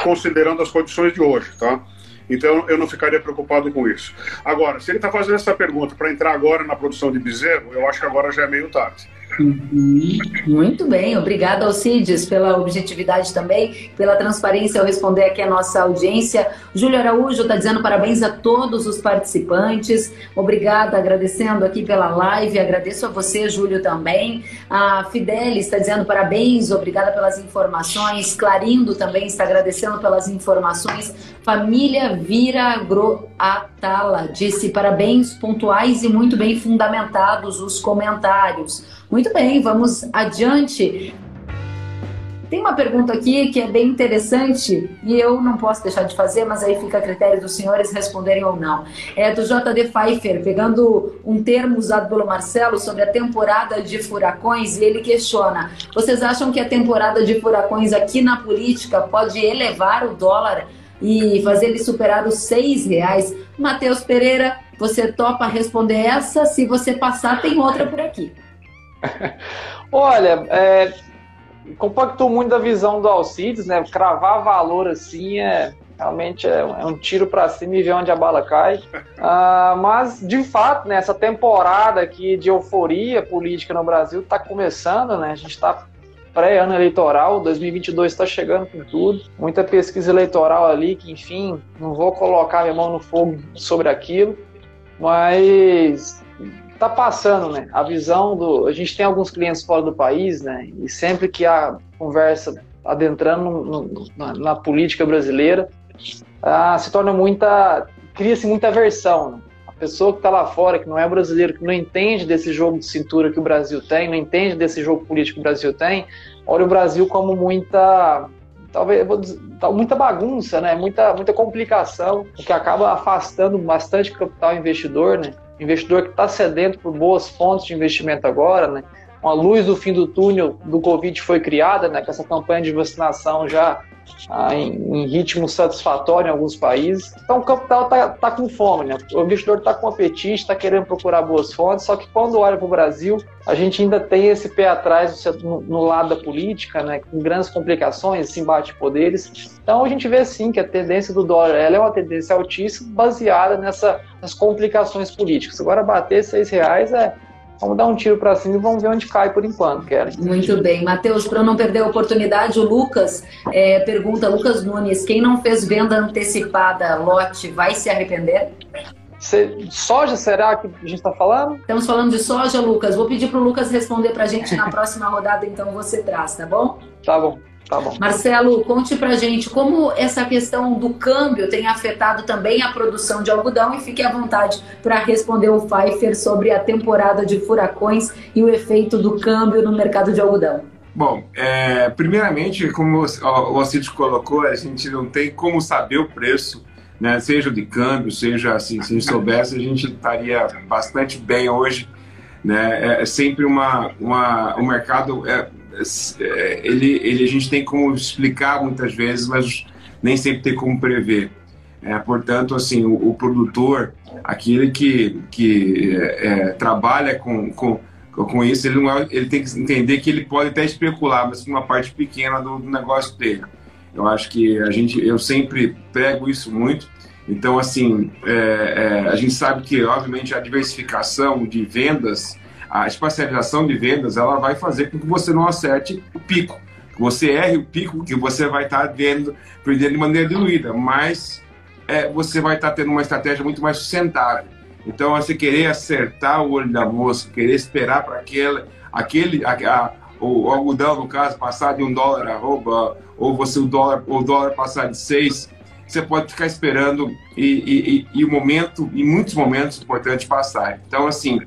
considerando as condições de hoje, tá? Então eu não ficaria preocupado com isso. Agora, se ele está fazendo essa pergunta para entrar agora na produção de bezerro, eu acho que agora já é meio tarde. Uhum. Muito bem, obrigada Alcides pela objetividade também, pela transparência ao responder aqui a nossa audiência. Júlio Araújo está dizendo parabéns a todos os participantes. Obrigada, agradecendo aqui pela live. Agradeço a você, Júlio, também. A Fidelis está dizendo parabéns, obrigada pelas informações. Clarindo também está agradecendo pelas informações. Família Vira Agroatala disse parabéns pontuais e muito bem fundamentados os comentários. Muito bem, vamos adiante. Tem uma pergunta aqui que é bem interessante e eu não posso deixar de fazer, mas aí fica a critério dos senhores responderem ou não. É do JD Pfeiffer, pegando um termo usado pelo Marcelo sobre a temporada de furacões, e ele questiona: vocês acham que a temporada de furacões aqui na política pode elevar o dólar e fazer ele superar os seis reais? Matheus Pereira, você topa responder essa? Se você passar, tem outra por aqui. Olha, é, compactou muito da visão do Alcides, né? Cravar valor assim é realmente é, é um tiro para cima e ver onde a bala cai. [LAUGHS] Ah, mas, de fato, né, essa temporada aqui de euforia política no Brasil está começando, né? A gente está pré-ano eleitoral, 2022 está chegando com tudo. Muita pesquisa eleitoral ali, que, enfim, não vou colocar minha mão no fogo sobre aquilo, mas tá passando, né? A visão do. A gente tem alguns clientes fora do país, né? E sempre que a conversa adentrando no, no, na, na, política brasileira, ah, se torna muita. cria-se muita aversão. Né? A pessoa que está lá fora, que não é brasileiro, que não entende desse jogo de cintura que o Brasil tem, não entende desse jogo político que o Brasil tem, olha o Brasil como muita talvez vou dizer, tá muita bagunça, né? Muita, muita complicação, o que acaba afastando bastante capital investidor, né? Investidor que está sedento por boas fontes de investimento agora, né? Uma luz do fim do túnel do Covid foi criada, né? Com essa campanha de vacinação já ah, em, em, ritmo satisfatório em alguns países. Então o capital está tá com fome, né? O investidor está com apetite, está querendo procurar boas fontes, só que quando olha para o Brasil, a gente ainda tem esse pé atrás no, no, lado da política, né? Com grandes complicações, esse embate de poderes. Então a gente vê sim que a tendência do dólar ela é uma tendência altíssima baseada nessa, nas complicações políticas. Agora bater seis reais é vamos dar um tiro para cima e vamos ver onde cai por enquanto, Kelly. Muito bem. Matheus, para não perder a oportunidade, o Lucas é, pergunta, Lucas Nunes, quem não fez venda antecipada, lote, vai se arrepender? soja, será que a gente está falando? Estamos falando de soja, Lucas. Vou pedir para o Lucas responder para a gente na [LAUGHS] próxima rodada, então você traz, tá bom? Tá bom. Tá bom. Marcelo, conte pra gente como essa questão do câmbio tem afetado também a produção de algodão e fique à vontade para responder o Pfeiffer sobre a temporada de furacões e o efeito do câmbio no mercado de algodão. Bom, é, primeiramente, como o Alcide colocou, a gente não tem como saber o preço, né, seja de câmbio, seja assim, se a gente soubesse, a gente estaria bastante bem hoje. Né, é, é sempre uma, uma, o mercado é, ele, ele a gente tem como explicar muitas vezes, mas nem sempre tem como prever. É, portanto, assim, o, o, produtor, aquele que, que é, é, trabalha com, com, com isso, ele, não é, ele tem que entender que ele pode até especular, mas uma parte pequena do, do negócio dele. Eu acho que a gente, eu sempre prego isso muito. Então, assim, é, é, a gente sabe que, obviamente, a diversificação de vendas a espacialização de vendas ela vai fazer com que você não acerte o pico, você erre o pico, que você vai estar tá vendo, perdendo de maneira diluída, mas é, você vai estar tá tendo uma estratégia muito mais sustentável. Então, você querer acertar o olho da moça, querer esperar para aquele, aquele a, a, o, o, algodão, no caso, passar de um dólar ou você o dólar, o dólar passar de seis, você pode ficar esperando e, e, e, e o momento, em muitos momentos, importante passar. Então, assim,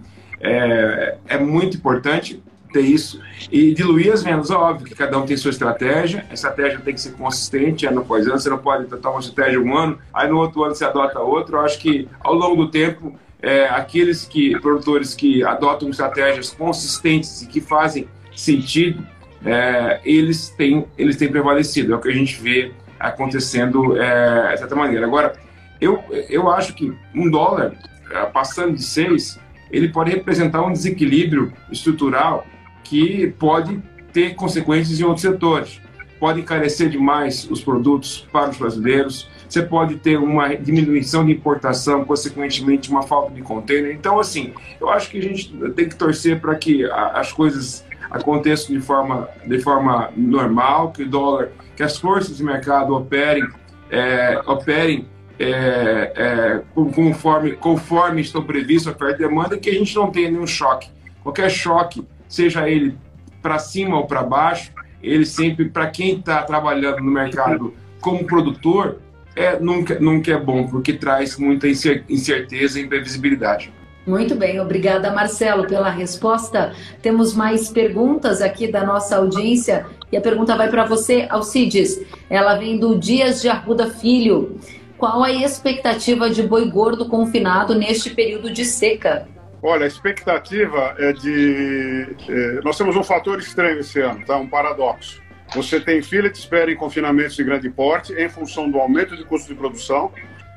é, é muito importante ter isso. E diluir as vendas, óbvio que cada um tem sua estratégia, a estratégia tem que ser consistente ano após ano, você não pode adotar uma estratégia um ano, aí no outro ano você adota outra. Eu acho que ao longo do tempo, é, aqueles que, produtores que adotam estratégias consistentes e que fazem sentido, é, eles, têm, eles têm prevalecido. É o que a gente vê acontecendo é, de certa maneira. Agora, eu, eu acho que um dólar é, passando de seis ele pode representar um desequilíbrio estrutural que pode ter consequências em outros setores. Pode encarecer demais os produtos para os brasileiros, você pode ter uma diminuição de importação, consequentemente uma falta de container. Então, assim, eu acho que a gente tem que torcer para que as coisas aconteçam de forma, de forma normal, que o dólar, que as forças de mercado operem, é, operem é, é, conforme, conforme estão previstos oferta e demanda, que a gente não tenha nenhum choque. Qualquer choque, seja ele para cima ou para baixo, ele sempre, para quem está trabalhando no mercado como produtor, é, nunca, nunca é bom, porque traz muita incerteza e imprevisibilidade. Muito bem, obrigada Marcelo pela resposta. Temos mais perguntas aqui da nossa audiência e a pergunta vai para você, Alcides. Ela vem do Dias de Arruda Filho. Qual a expectativa de boi gordo confinado neste período de seca? Olha, a expectativa é de. É, nós temos um fator estranho esse ano, tá? um paradoxo. Você tem fila de espera em confinamentos de grande porte em função do aumento de custo de produção,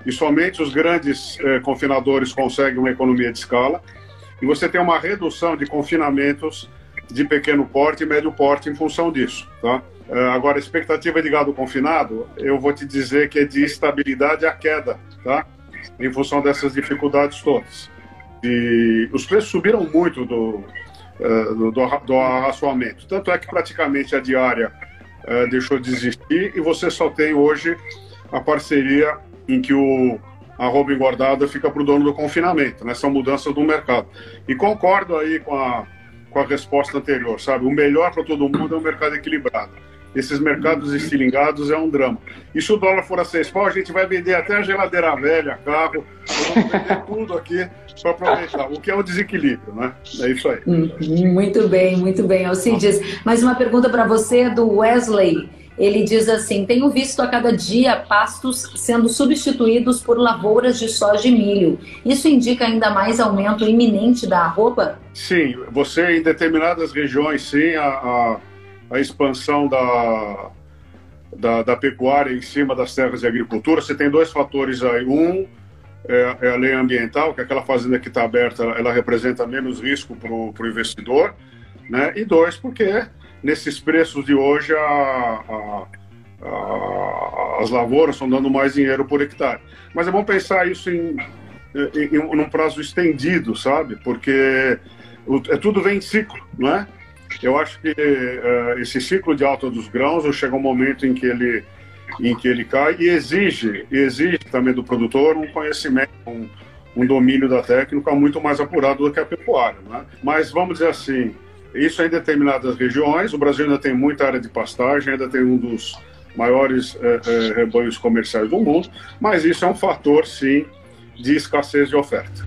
e somente os grandes é, confinadores conseguem uma economia de escala. E você tem uma redução de confinamentos de pequeno porte e médio porte em função disso. Tá? Uh, agora, a expectativa de gado confinado, eu vou te dizer que é de estabilidade à queda, tá? Em função dessas dificuldades todas. E os preços subiram muito do, uh, do, do, do arraçoamento. Tanto é que praticamente a diária uh, deixou de existir e você só tem hoje a parceria em que o arroba engordada fica para o dono do confinamento, nessa né? mudança do mercado. E concordo aí com a, com a resposta anterior, sabe? O melhor para todo mundo é um mercado equilibrado esses mercados estilingados é um drama. E se o dólar for a seis pau, a gente vai vender até a geladeira velha, carro, vamos vender [LAUGHS] tudo aqui para aproveitar, o que é o desequilíbrio, né? É isso aí. Hum, muito bem, muito bem, Alcides. Mais uma pergunta para você do Wesley. Ele diz assim: Tenho visto a cada dia pastos sendo substituídos por lavouras de soja e milho. Isso indica ainda mais aumento iminente da arroba? Sim, você em determinadas regiões, sim, a, a a expansão da, da, da, pecuária em cima das terras de agricultura. Você tem dois fatores aí. Um é, é a lei ambiental, que aquela fazenda que está aberta, ela representa menos risco para o investidor. Né? E dois, porque nesses preços de hoje a, a, a, as lavouras estão dando mais dinheiro por hectare. Mas é bom pensar isso em, em, em um prazo estendido, sabe? Porque é tudo vem em ciclo, não é? Eu acho que uh, esse ciclo de alta dos grãos chega um momento em que ele em que ele cai e exige exige também do produtor um conhecimento, um, um domínio da técnica muito mais apurado do que a pecuária, né? Mas vamos dizer assim, isso é em determinadas regiões. O Brasil ainda tem muita área de pastagem, ainda tem um dos maiores eh, eh, rebanhos comerciais do mundo, mas isso é um fator, sim, de escassez de oferta.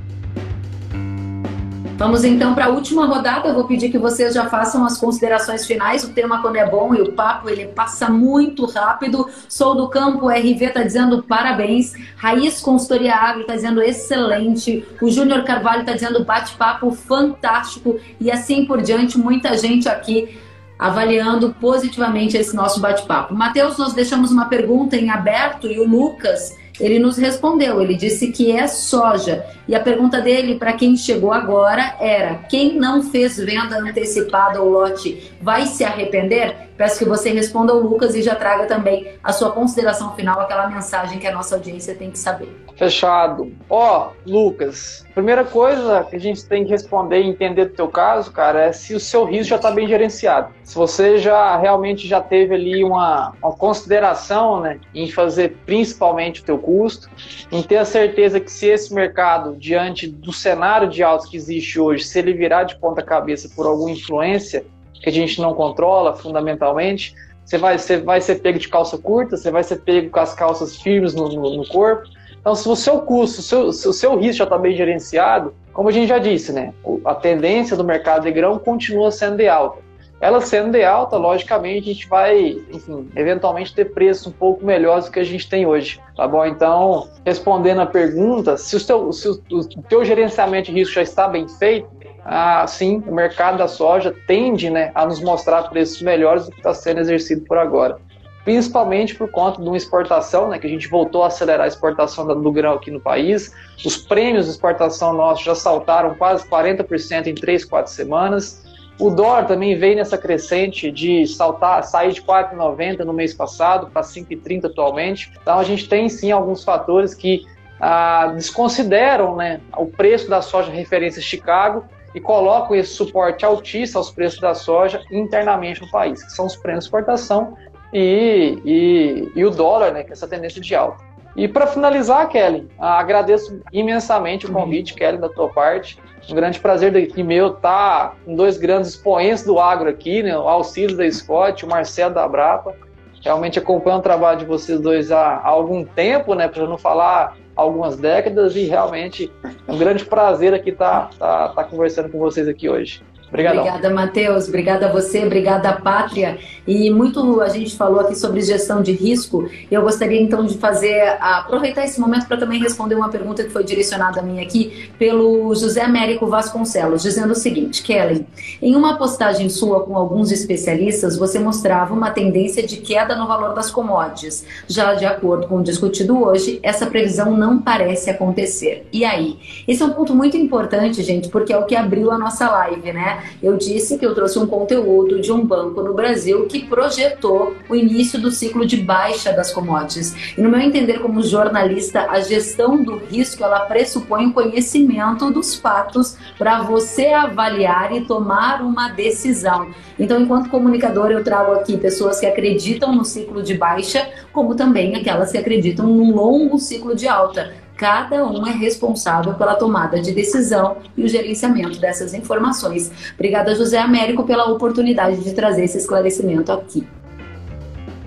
Vamos então para a última rodada. Eu vou pedir que vocês já façam as considerações finais. O tema quando é bom e o papo ele passa muito rápido. Sou do campo, RV está dizendo parabéns. Raiz Consultoria Agro está dizendo excelente. O Júnior Carvalho está dizendo bate-papo fantástico e assim por diante. Muita gente aqui avaliando positivamente esse nosso bate-papo. Matheus, nós deixamos uma pergunta em aberto e o Lucas ele nos respondeu, ele disse que é soja. E a pergunta dele para quem chegou agora era: quem não fez venda antecipada ao lote vai se arrepender? Peço que você responda ao Lucas e já traga também a sua consideração final, aquela mensagem que a nossa audiência tem que saber. Fechado. Ó, oh, Lucas, primeira coisa que a gente tem que responder e entender do teu caso, cara, é se o seu risco já está bem gerenciado. Se você já realmente já teve ali uma, uma consideração, né, em fazer principalmente o teu custo, em ter a certeza que se esse mercado, diante do cenário de altos que existe hoje, se ele virar de ponta cabeça por alguma influência, que a gente não controla fundamentalmente, você vai, você vai ser pego de calça curta, você vai ser pego com as calças firmes no, no, no corpo. Então, se o seu custo, o seu, se o seu risco já está bem gerenciado, como a gente já disse, né, a tendência do mercado de grão continua sendo de alta. Ela sendo de alta, logicamente, a gente vai, enfim, eventualmente ter preços um pouco melhores do que a gente tem hoje, tá bom? Então, respondendo a pergunta, se o, seu, se o, o teu gerenciamento de risco já está bem feito, ah, sim, o mercado da soja tende né, a nos mostrar preços melhores do que está sendo exercido por agora. Principalmente por conta de uma exportação, né, que a gente voltou a acelerar a exportação do grão aqui no país. Os prêmios de exportação nossos já saltaram quase 40% em 3, 4 semanas. O dólar também vem nessa crescente de saltar, sair de 4,90 no mês passado para 5,30 atualmente. Então a gente tem sim alguns fatores que ah, desconsideram né, o preço da soja referência Chicago e colocam esse suporte altíssimo aos preços da soja internamente no país, que são os prêmios de exportação e, e, e o dólar, né, que é essa tendência de alta. E para finalizar, Kelly, agradeço imensamente o convite, Kelly, da tua parte. Um grande prazer daqui meu estar tá com dois grandes expoentes do agro aqui, né? o Alcides da Scott, o Marcelo da Brapa. Realmente acompanho o trabalho de vocês dois há, há algum tempo, né? Para não falar algumas décadas e realmente é um grande prazer aqui estar tá, tá, tá conversando com vocês aqui hoje. Obrigadão. Obrigada, Matheus. Obrigada a você, obrigada a Pátria. E muito a gente falou aqui sobre gestão de risco. Eu gostaria então de fazer, aproveitar esse momento para também responder uma pergunta que foi direcionada a mim aqui pelo José Américo Vasconcelos, dizendo o seguinte: Kelly, em uma postagem sua com alguns especialistas, você mostrava uma tendência de queda no valor das commodities. Já de acordo com o discutido hoje, essa previsão não parece acontecer. E aí? Esse é um ponto muito importante, gente, porque é o que abriu a nossa live, né? Eu disse que eu trouxe um conteúdo de um banco no Brasil que projetou o início do ciclo de baixa das commodities. E no meu entender como jornalista, a gestão do risco ela pressupõe o conhecimento dos fatos para você avaliar e tomar uma decisão. Então, enquanto comunicador, eu trago aqui pessoas que acreditam no ciclo de baixa, como também aquelas que acreditam num longo ciclo de alta. Cada um é responsável pela tomada de decisão e o gerenciamento dessas informações. Obrigada, José Américo, pela oportunidade de trazer esse esclarecimento aqui.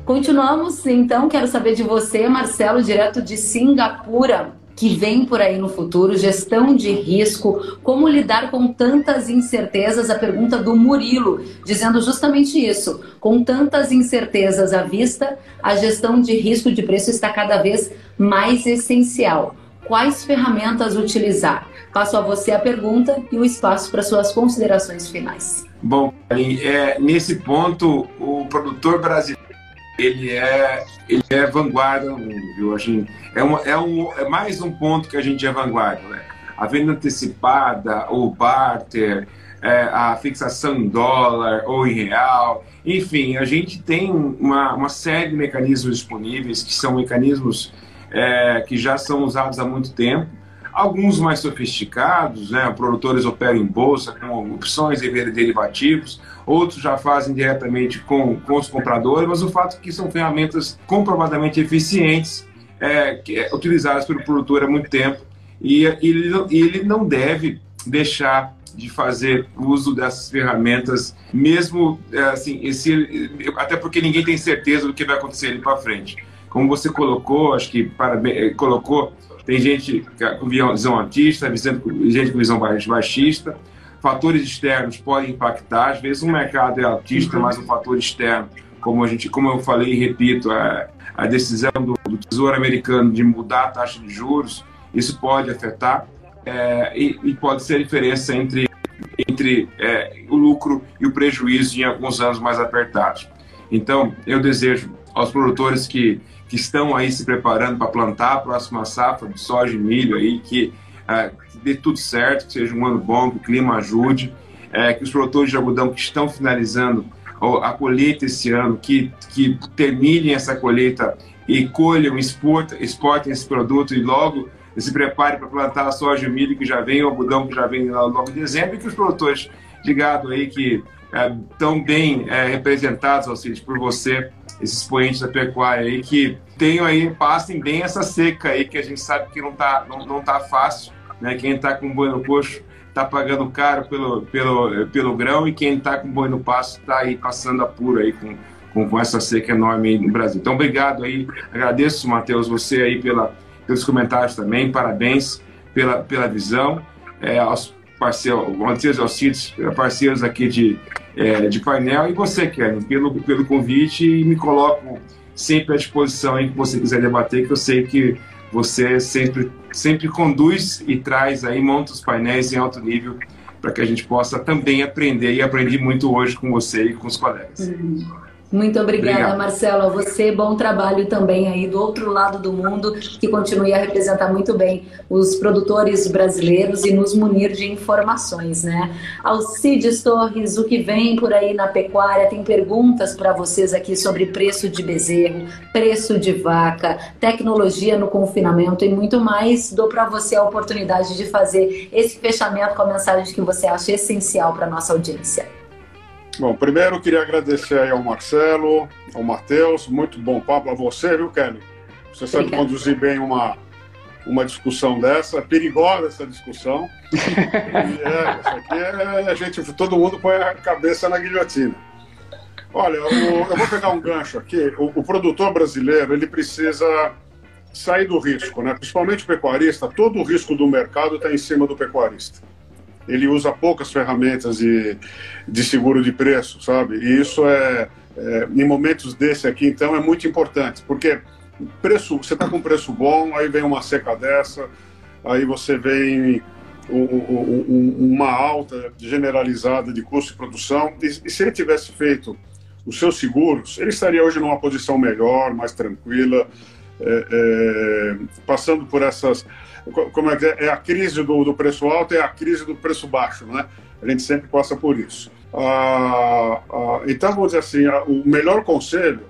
Continuamos, então, quero saber de você, Marcelo, direto de Singapura que vem por aí no futuro, gestão de risco, como lidar com tantas incertezas, a pergunta do Murilo, dizendo justamente isso. Com tantas incertezas à vista, a gestão de risco de preço está cada vez mais essencial quais ferramentas utilizar? Passo a você a pergunta e o espaço para suas considerações finais. Bom, é, nesse ponto, o produtor brasileiro ele é, ele é vanguarda no mundo, viu? A gente, é, uma, é, um, é mais um ponto que a gente é vanguarda, né? A venda antecipada, o barter, é, a fixação em dólar ou em real, enfim, a gente tem uma, uma série de mecanismos disponíveis que são mecanismos é, que já são usados há muito tempo. Alguns mais sofisticados, né, produtores operam em bolsa com opções e derivativos, outros já fazem diretamente com, com os compradores, mas o fato é que são ferramentas comprovadamente eficientes, é, que é, utilizadas pelo produtor há muito tempo, e, ele, ele não deve deixar de fazer uso dessas ferramentas, mesmo é, assim, esse, até porque ninguém tem certeza do que vai acontecer ali para frente. Como você colocou, acho que parabéns, colocou, tem gente com visão altista, gente com visão baixista, fatores externos podem impactar. Às vezes, um mercado é altista, mas um fator externo, como a gente, como eu falei e repito, a, a decisão do, do, Tesouro Americano de mudar a taxa de juros, isso pode afetar é, e, e, pode ser a diferença entre entre é, o lucro e o prejuízo em alguns anos mais apertados. Então, eu desejo aos produtores que, que estão aí se preparando para plantar a próxima safra de soja e milho aí que é, dê tudo certo, que seja um ano bom, que o clima ajude, é, que os produtores de algodão que estão finalizando a colheita esse ano, que, que terminem essa colheita e colham, exportem, exportem esse produto e logo se prepare para plantar a soja e milho que já vem, o algodão que já vem logo em dezembro, e que os produtores de gado aí que estão é, bem é, representados, Alcides, por você, esses expoentes da pecuária aí, que tenham aí, passem bem essa seca aí, que a gente sabe que não está não, não tá fácil, né? Quem está com boi no coxo está pagando caro pelo, pelo, pelo grão e quem está com boi no pasto está aí passando apuro aí com, com, com, essa seca enorme no Brasil. Então, obrigado aí, agradeço, Matheus, você aí pela, pelos comentários também, parabéns pela, pela visão, é, aos parceiros, Alcides, parceiros aqui de, é, de painel, e você, Kevin, pelo, pelo convite e me coloco sempre à disposição em que você quiser debater, que eu sei que você sempre, sempre conduz e traz aí, monta os painéis em alto nível para que a gente possa também aprender e aprendi muito hoje com você e com os colegas. Uhum. Muito obrigada, Obrigado. Marcelo. A você, bom trabalho também aí do outro lado do mundo, que continue a representar muito bem os produtores brasileiros e nos munir de informações, né? Alcides Torres, o que vem por aí na pecuária? Tem perguntas para vocês aqui sobre preço de bezerro, preço de vaca, tecnologia no confinamento e muito mais. Dou para você a oportunidade de fazer esse fechamento com a mensagem que você acha essencial para nossa audiência. Bom, primeiro eu queria agradecer aí ao Marcelo, ao Matheus, muito bom papo a você, viu, Kelly? Você sabe Obrigada. conduzir bem uma, uma discussão dessa, é perigosa essa discussão. [LAUGHS] é, isso aqui é a gente, todo mundo põe a cabeça na guilhotina. Olha, eu, eu vou pegar um gancho aqui. O, o, produtor brasileiro ele precisa sair do risco, né? Principalmente o pecuarista. Todo o risco do mercado está em cima do pecuarista ele usa poucas ferramentas de, de seguro de preço, sabe? E isso é, é em momentos desse aqui, então, é muito importante, porque preço, você está com preço bom, aí vem uma seca dessa, aí você vem uma alta generalizada de custo de produção, e, e se ele tivesse feito os seus seguros, ele estaria hoje numa posição melhor, mais tranquila, é, é, passando por essas como é que é, é a crise do, do, preço alto, é a crise do preço baixo, né? A gente sempre passa por isso. Ah, ah, então, vamos dizer assim, o melhor conselho,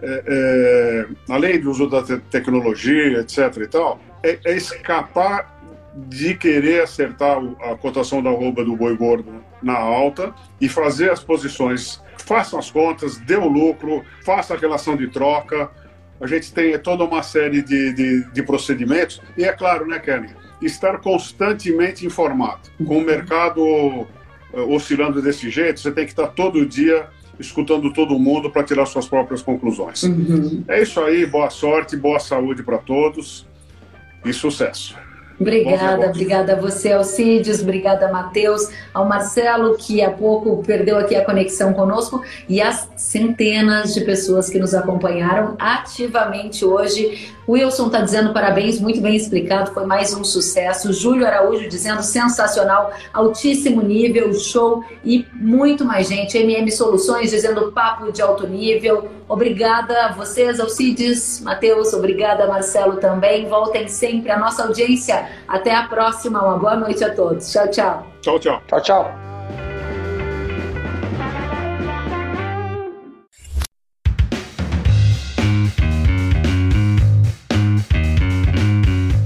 é, é, além do uso da te tecnologia, etc e tal, é, é, escapar de querer acertar a cotação da roupa do boi gordo na alta e fazer as posições, façam as contas, dê o lucro, faça a relação de troca, a gente tem toda uma série de, de, de procedimentos, e é claro, né, Kelly, estar constantemente informado. Com o mercado uh, oscilando desse jeito, você tem que estar todo dia escutando todo mundo para tirar suas próprias conclusões. Uhum. É isso aí, boa sorte, boa saúde para todos e sucesso. Obrigada, obrigada a você, Alcides, obrigada, Matheus, ao Marcelo, que há pouco perdeu aqui a conexão conosco, e as centenas de pessoas que nos acompanharam ativamente hoje Wilson está dizendo parabéns, muito bem explicado, foi mais um sucesso. Júlio Araújo dizendo sensacional, altíssimo nível, show e muito mais gente. MM Soluções dizendo papo de alto nível. Obrigada a vocês, Alcides, Matheus, obrigada Marcelo também. Voltem sempre à nossa audiência. Até a próxima, uma boa noite a todos. Tchau, tchau. Tchau, tchau. Tchau, tchau.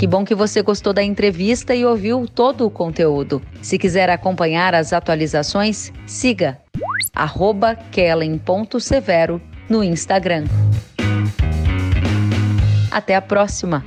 Que bom que você gostou da entrevista e ouviu todo o conteúdo. Se quiser acompanhar as atualizações, siga kellen.severo no Instagram. Até a próxima!